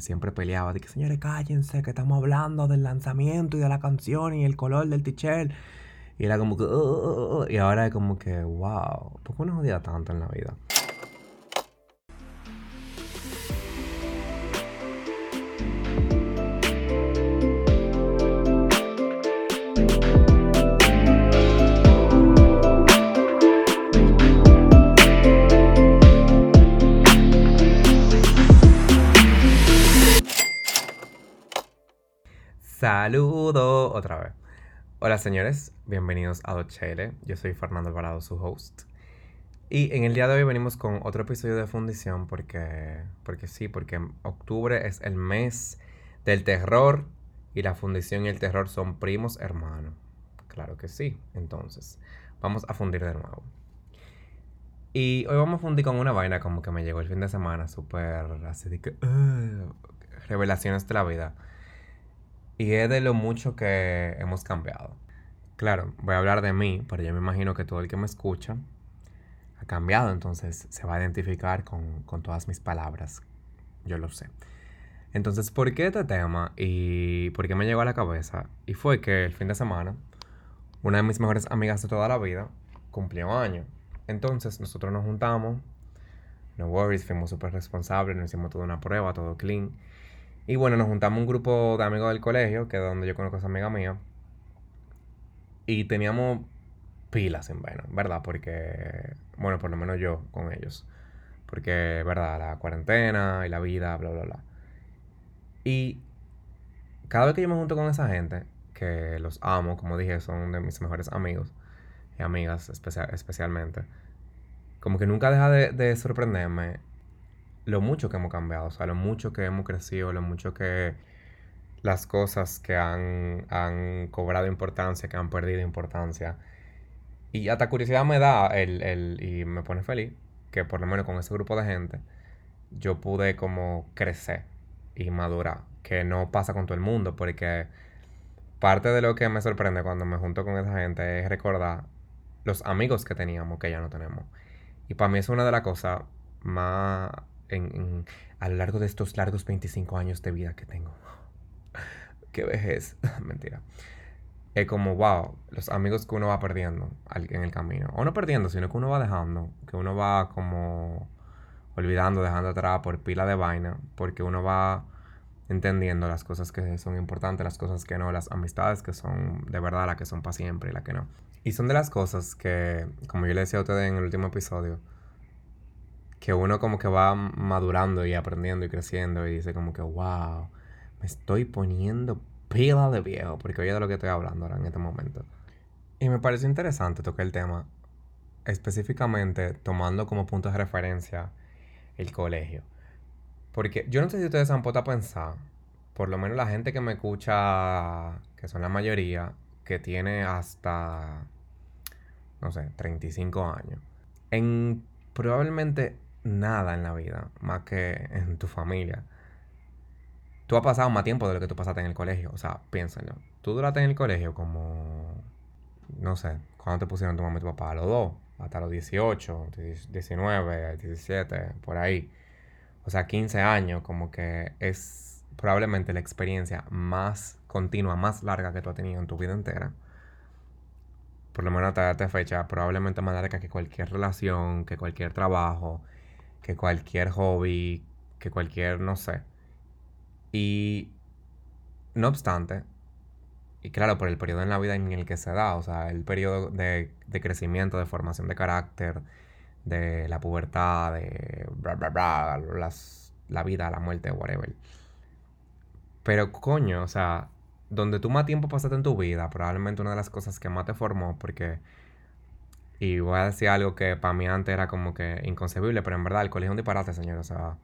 siempre peleaba, de que señores cállense, que estamos hablando del lanzamiento y de la canción y el color del t-shirt. Y era como que, y ahora es como que, wow, ¿por qué uno odia tanto en la vida? Saludo otra vez. Hola señores, bienvenidos a Dochele. Yo soy Fernando Alvarado, su host. Y en el día de hoy venimos con otro episodio de Fundición porque, porque sí, porque octubre es el mes del terror y la fundición y el terror son primos hermanos. Claro que sí. Entonces, vamos a fundir de nuevo. Y hoy vamos a fundir con una vaina como que me llegó el fin de semana, súper así de que... revelaciones de la vida. Y es de lo mucho que hemos cambiado. Claro, voy a hablar de mí, pero yo me imagino que todo el que me escucha ha cambiado, entonces se va a identificar con, con todas mis palabras. Yo lo sé. Entonces, ¿por qué este tema y por qué me llegó a la cabeza? Y fue que el fin de semana, una de mis mejores amigas de toda la vida cumplió año. Entonces, nosotros nos juntamos, no worries, fuimos súper responsables, nos hicimos toda una prueba, todo clean. Y bueno, nos juntamos un grupo de amigos del colegio, que es donde yo conozco a esa amiga mía. Y teníamos pilas en vaina, ¿verdad? Porque, bueno, por lo menos yo con ellos. Porque, ¿verdad? La cuarentena y la vida, bla, bla, bla. Y cada vez que yo me junto con esa gente, que los amo, como dije, son de mis mejores amigos y amigas especialmente, como que nunca deja de, de sorprenderme lo mucho que hemos cambiado, o sea, lo mucho que hemos crecido, lo mucho que las cosas que han, han cobrado importancia, que han perdido importancia. Y hasta curiosidad me da el, el, y me pone feliz que por lo menos con ese grupo de gente yo pude como crecer y madurar, que no pasa con todo el mundo, porque parte de lo que me sorprende cuando me junto con esa gente es recordar los amigos que teníamos que ya no tenemos. Y para mí es una de las cosas más a lo largo de estos largos 25 años de vida que tengo. Qué vejez. Mentira. Es como, wow, los amigos que uno va perdiendo en el camino. O no perdiendo, sino que uno va dejando. Que uno va como olvidando, dejando atrás por pila de vaina. Porque uno va entendiendo las cosas que son importantes, las cosas que no, las amistades que son de verdad las que son para siempre y las que no. Y son de las cosas que, como yo le decía a ustedes en el último episodio, que uno como que va madurando y aprendiendo y creciendo y dice como que, wow, me estoy poniendo pila de viejo, porque oye de lo que estoy hablando ahora en este momento. Y me pareció interesante tocar el tema, específicamente tomando como punto de referencia el colegio. Porque yo no sé si ustedes han puesto a pensar, por lo menos la gente que me escucha, que son la mayoría, que tiene hasta, no sé, 35 años. En probablemente nada en la vida más que en tu familia. Tú has pasado más tiempo de lo que tú pasaste en el colegio. O sea, piénsenlo. Tú duraste en el colegio como, no sé, cuando te pusieron tu mamá y tu papá? A los dos. Hasta los 18, 19, 17, por ahí. O sea, 15 años, como que es probablemente la experiencia más continua, más larga que tú has tenido en tu vida entera. Por lo menos hasta esta fecha, probablemente más larga que cualquier relación, que cualquier trabajo, que cualquier hobby, que cualquier, no sé. Y no obstante, y claro, por el periodo en la vida en el que se da, o sea, el periodo de, crecimiento, de formación de carácter, de la pubertad, de bla, bla, bla, las, la vida, la muerte, whatever. Pero coño, o sea, donde tú más tiempo pasaste en tu vida, probablemente una de las cosas que más te formó, porque y voy a decir algo que para mí antes era como que inconcebible, pero en verdad el colegio es un disparate, señor. O sea,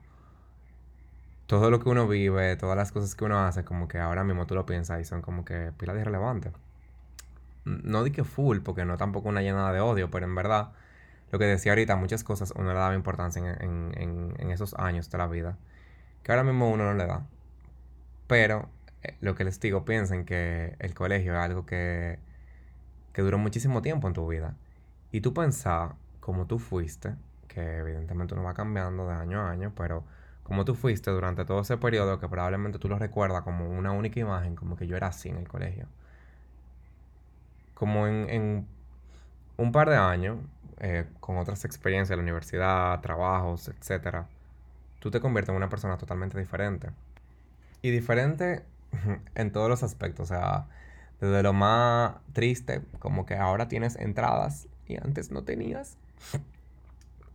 todo lo que uno vive, todas las cosas que uno hace, como que ahora mismo tú lo piensas y son como que pilas de irrelevantes. No di full, porque no tampoco una llenada de odio, pero en verdad, lo que decía ahorita, muchas cosas uno le daba importancia en, en, en esos años de la vida, que ahora mismo uno no le da. Pero eh, lo que les digo, piensen que el colegio es algo que, que duró muchísimo tiempo en tu vida. Y tú pensás, como tú fuiste, que evidentemente uno va cambiando de año a año, pero como tú fuiste durante todo ese periodo, que probablemente tú lo recuerdas como una única imagen, como que yo era así en el colegio. Como en, un par de años, eh, con otras experiencias en la universidad, trabajos, etc., tú te conviertes en una persona totalmente diferente. Y diferente en todos los aspectos, o sea, desde lo más triste, como que ahora tienes entradas y antes no tenías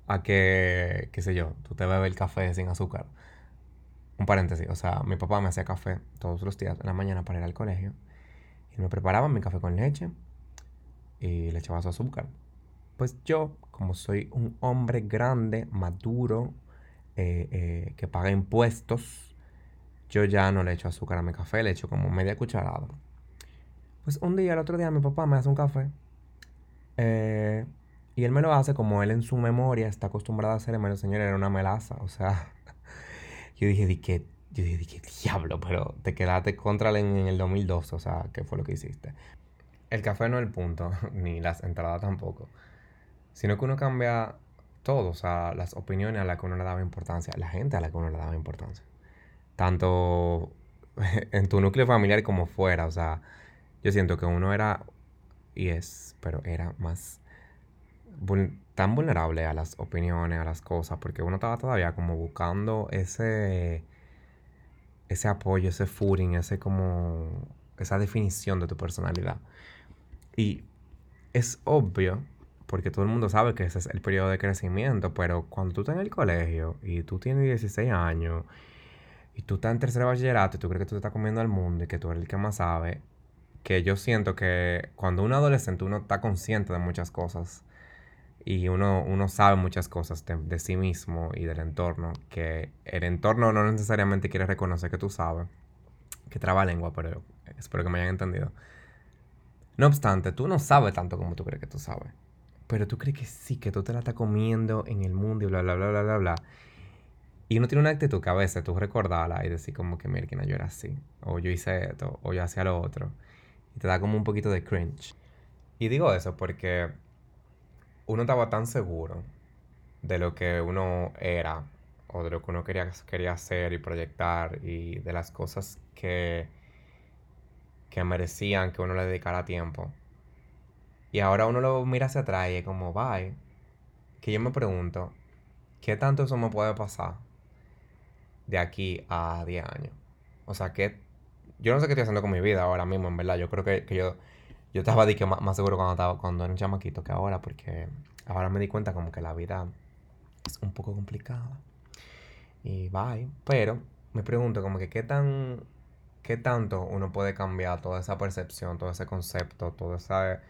a que, qué sé yo, tú te bebes el café sin azúcar. Un paréntesis, o sea, mi papá me hacía café todos los días en la mañana para ir al colegio. Y me preparaba mi café con leche y le echaba su azúcar. Pues yo, como soy un hombre grande, maduro, eh, eh, que paga impuestos, yo ya no le echo azúcar a mi café, le echo como media cucharada. Pues un día, el otro día, mi papá me hace un café. Eh, y él me lo hace como él en su memoria está acostumbrado a hacerme, señor, era una melaza. O sea, yo dije, ¿de qué? Yo dije, ¿de qué diablo? Pero te quedaste contra él en, el 2002, o sea, ¿qué fue lo que hiciste? El café no es el punto, ni las entradas tampoco. Sino que uno cambia todo, o sea, las opiniones a las que uno le daba importancia, la gente a la que uno le daba importancia. Tanto en tu núcleo familiar como fuera, o sea, yo siento que uno era, y es, pero era más tan vulnerable a las opiniones, a las cosas, porque uno estaba todavía como buscando ese, ese apoyo, ese footing, ese como, esa definición de tu personalidad. Y es obvio, porque todo el mundo sabe que ese es el periodo de crecimiento, pero cuando tú estás en el colegio y tú tienes 16 años y tú estás en tercer bachillerato y tú crees que tú te estás comiendo al mundo y que tú eres el que más sabe, que yo siento que cuando uno adolescente uno está consciente de muchas cosas y uno, uno sabe muchas cosas de, sí mismo y del entorno, que el entorno no necesariamente quiere reconocer que tú sabes, que traba lengua, pero espero que me hayan entendido. No obstante, tú no sabes tanto como tú crees que tú sabes, pero tú crees que sí, que tú te la estás comiendo en el mundo y bla, bla, bla, bla, bla, bla. Y uno tiene una actitud que a veces tú recordarla y decir como que, mira, yo era así, o yo hice esto, o yo hacía lo otro. Y te da como un poquito de cringe. Y digo eso porque uno estaba tan seguro de lo que uno era o de lo que uno quería, quería hacer y proyectar y de las cosas que, que merecían que uno le dedicara tiempo. Y ahora uno lo mira hacia atrás y es como, bye. Que yo me pregunto, ¿qué tanto eso me puede pasar de aquí a 10 años? O sea, que yo no sé qué estoy haciendo con mi vida ahora mismo, en verdad. Yo creo que, que yo yo estaba que más, seguro cuando, estaba, cuando era un chamaquito que ahora, porque ahora me di cuenta como que la vida es un poco complicada. Y bye. Pero me pregunto como que qué tan qué tanto uno puede cambiar toda esa percepción, todo ese concepto, todo ese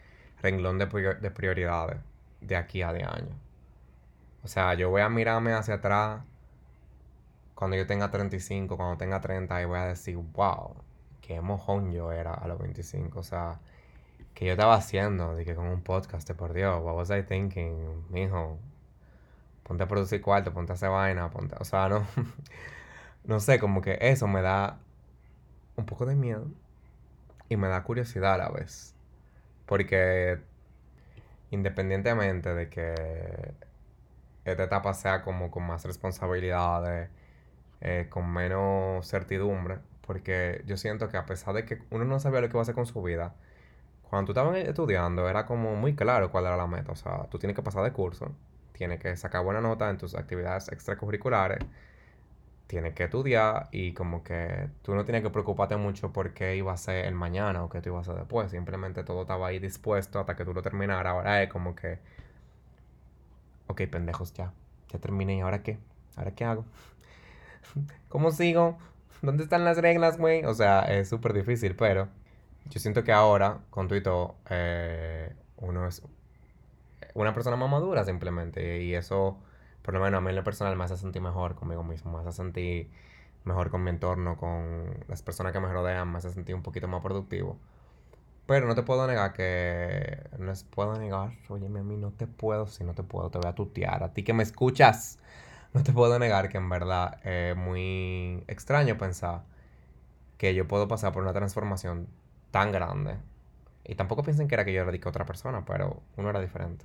renglón de, de prioridades de aquí a de años. O sea, yo voy a mirarme hacia atrás cuando yo tenga 35, cuando tenga 30 y voy a decir, wow, qué mojón yo era a los 25. O sea, que yo estaba haciendo, de con un podcast, por Dios, what was I thinking, mijo, ponte a producir cuarto, ponte a hacer vaina, ponte, o sea, no, no sé, como que eso me da un poco de miedo y me da curiosidad a la vez, porque independientemente de que esta etapa sea como con más responsabilidades, eh, con menos certidumbre, porque yo siento que a pesar de que uno no sabía lo que va a hacer con su vida, cuando tú estabas estudiando era como muy claro cuál era la meta. O sea, tú tienes que pasar de curso, tienes que sacar buena nota en tus actividades extracurriculares, tienes que estudiar y como que tú no tienes que preocuparte mucho por qué iba a ser el mañana o qué tú ibas a hacer después. Simplemente todo estaba ahí dispuesto hasta que tú lo terminaras. Ahora es como que, ok, pendejos, ya, ya terminé. ¿Y ahora qué? ¿Ahora qué hago? ¿Cómo sigo? ¿Dónde están las reglas, güey? O sea, es súper difícil, pero yo siento que ahora, con Twitter, eh, uno es una persona más madura simplemente. Y eso, por lo menos a mí en lo personal, me hace sentir mejor conmigo mismo, me hace sentir mejor con mi entorno, con las personas que me rodean, me hace sentir un poquito más productivo. Pero no te puedo negar que. No les puedo negar. Oye, a mí no te puedo. Si no te puedo, te voy a tutear. A ti que me escuchas, no te puedo negar que en verdad es muy extraño pensar que yo puedo pasar por una transformación tan grande. Y tampoco piensen que era que yo era de otra persona, pero uno era diferente.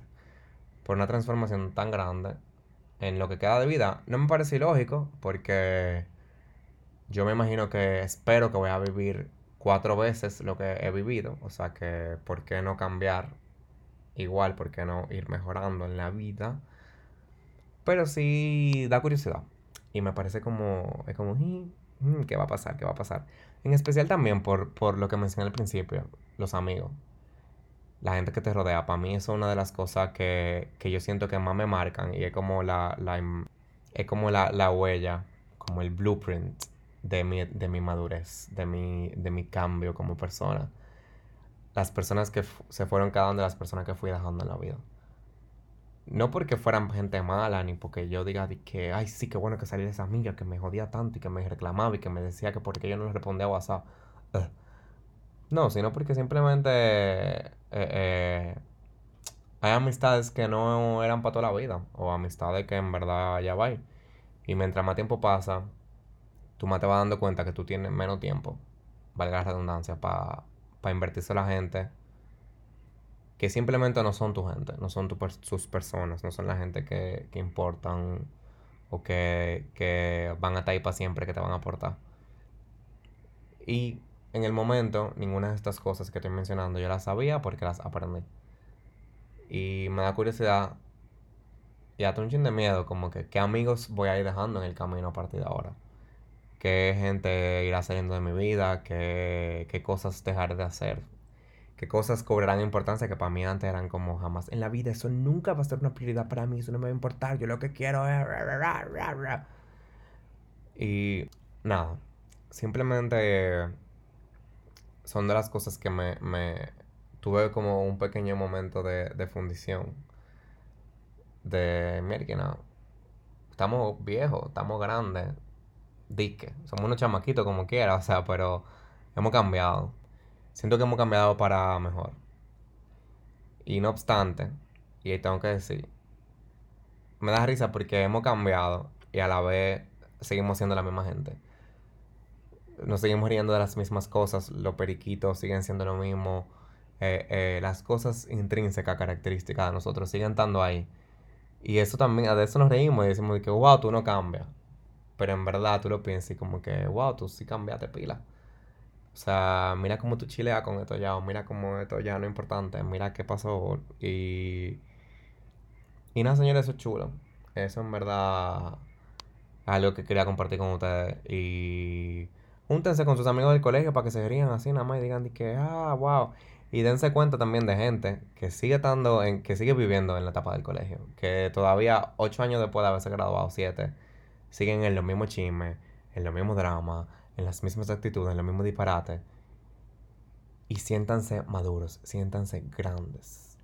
Por una transformación tan grande en lo que queda de vida, no me parece ilógico porque yo me imagino que espero que voy a vivir cuatro veces lo que he vivido. O sea que, ¿por qué no cambiar igual? ¿Por qué no ir mejorando en la vida? Pero sí da curiosidad. Y me parece como, es como, ¿qué va a pasar? ¿Qué va a pasar? En especial también por, por lo que mencioné al principio, los amigos. La gente que te rodea, para mí es una de las cosas que, que yo siento que más me marcan y es como la, la es como la, la huella, como el blueprint de mi, de mi madurez, de mi, de mi cambio como persona. Las personas que se fueron cada una de las personas que fui dejando en la vida. No porque fueran gente mala, ni porque yo diga que, ay, sí, qué bueno que salí de esa amiga que me jodía tanto y que me reclamaba y que me decía que porque yo no le respondía a WhatsApp. No, sino porque simplemente eh, eh, hay amistades que no eran para toda la vida, o amistades que en verdad ya va. Y mientras más tiempo pasa, tú más te vas dando cuenta que tú tienes menos tiempo, valga la redundancia, para invertirse la gente que simplemente no son tu gente, no son sus personas, no son la gente que, importan o que, que van a estar ahí para siempre, que te van a aportar. Y en el momento, ninguna de estas cosas que estoy mencionando yo las sabía porque las aprendí. Y me da curiosidad y hasta un chin de miedo, como que qué amigos voy a ir dejando en el camino a partir de ahora qué gente irá saliendo de mi vida, qué, qué cosas dejar de hacer, qué cosas cobrarán importancia que para mí antes eran como jamás en la vida. Eso nunca va a ser una prioridad para mí, eso no me va a importar, yo lo que quiero es... Y nada, simplemente son de las cosas que me, me tuve como un pequeño momento de, de fundición. De, mira que no, estamos viejos, estamos grandes, dique. Somos unos chamaquitos como quiera, o sea, pero hemos cambiado. Siento que hemos cambiado para mejor. Y no obstante, y tengo que decir, me da risa porque hemos cambiado y a la vez seguimos siendo la misma gente. Nos seguimos riendo de las mismas cosas, los periquitos siguen siendo lo mismo, eh, eh, las cosas intrínsecas, características de nosotros siguen estando ahí. Y eso también, de eso nos reímos y decimos que, wow, tú no cambias. Pero en verdad tú lo piensas y como que, wow, tú sí cambiaste pila. O sea, mira cómo tú chileas con esto ya, o mira cómo esto ya no es importante, mira qué pasó. Y. Y nada, señores, eso es chulo. Eso en verdad algo que quería compartir con ustedes. Y. Júntense con sus amigos del colegio para que se rían así nada más y digan que, ah, wow. Y dense cuenta también de gente que sigue estando en, que sigue viviendo en la etapa del colegio. Que todavía, ocho años después de haberse graduado, siete, siguen en los mismos chismes, en los mismos dramas, en las mismas actitudes, en los mismos disparates. Y siéntanse maduros, siéntanse grandes.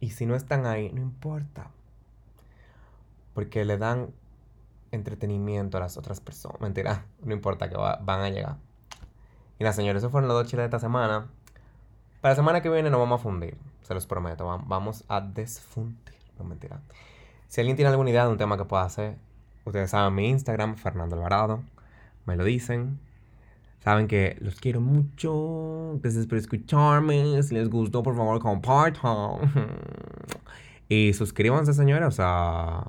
Y si no están ahí, no importa. Porque le dan entretenimiento a las otras personas. Mentira, no importa que van a llegar. Y nada, señores, esos fueron los dos chiles de esta semana. Para la semana que viene nos vamos a fundir, se los prometo. Vamos a desfundir. No mentira. Si alguien tiene alguna idea de un tema que pueda hacer, Ustedes saben mi Instagram, Fernando Alvarado. Me lo dicen. Saben que los quiero mucho. Gracias por escucharme. Si les gustó, por favor, compartan. y suscríbanse, señores. O sea,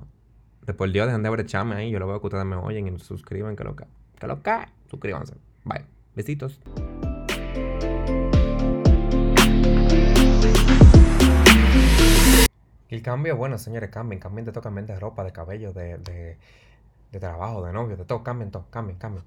después día dejen de brecharme ahí. Yo lo veo que ustedes me oyen y suscriban. Que lo que. Que lo que. Suscríbanse. Bye. Besitos. el cambio, bueno, señores, cambien, cambien de todo, cambien de ropa, de cabello, de, de, de trabajo, de novio, de todo, cambien todo, cambien, cambien.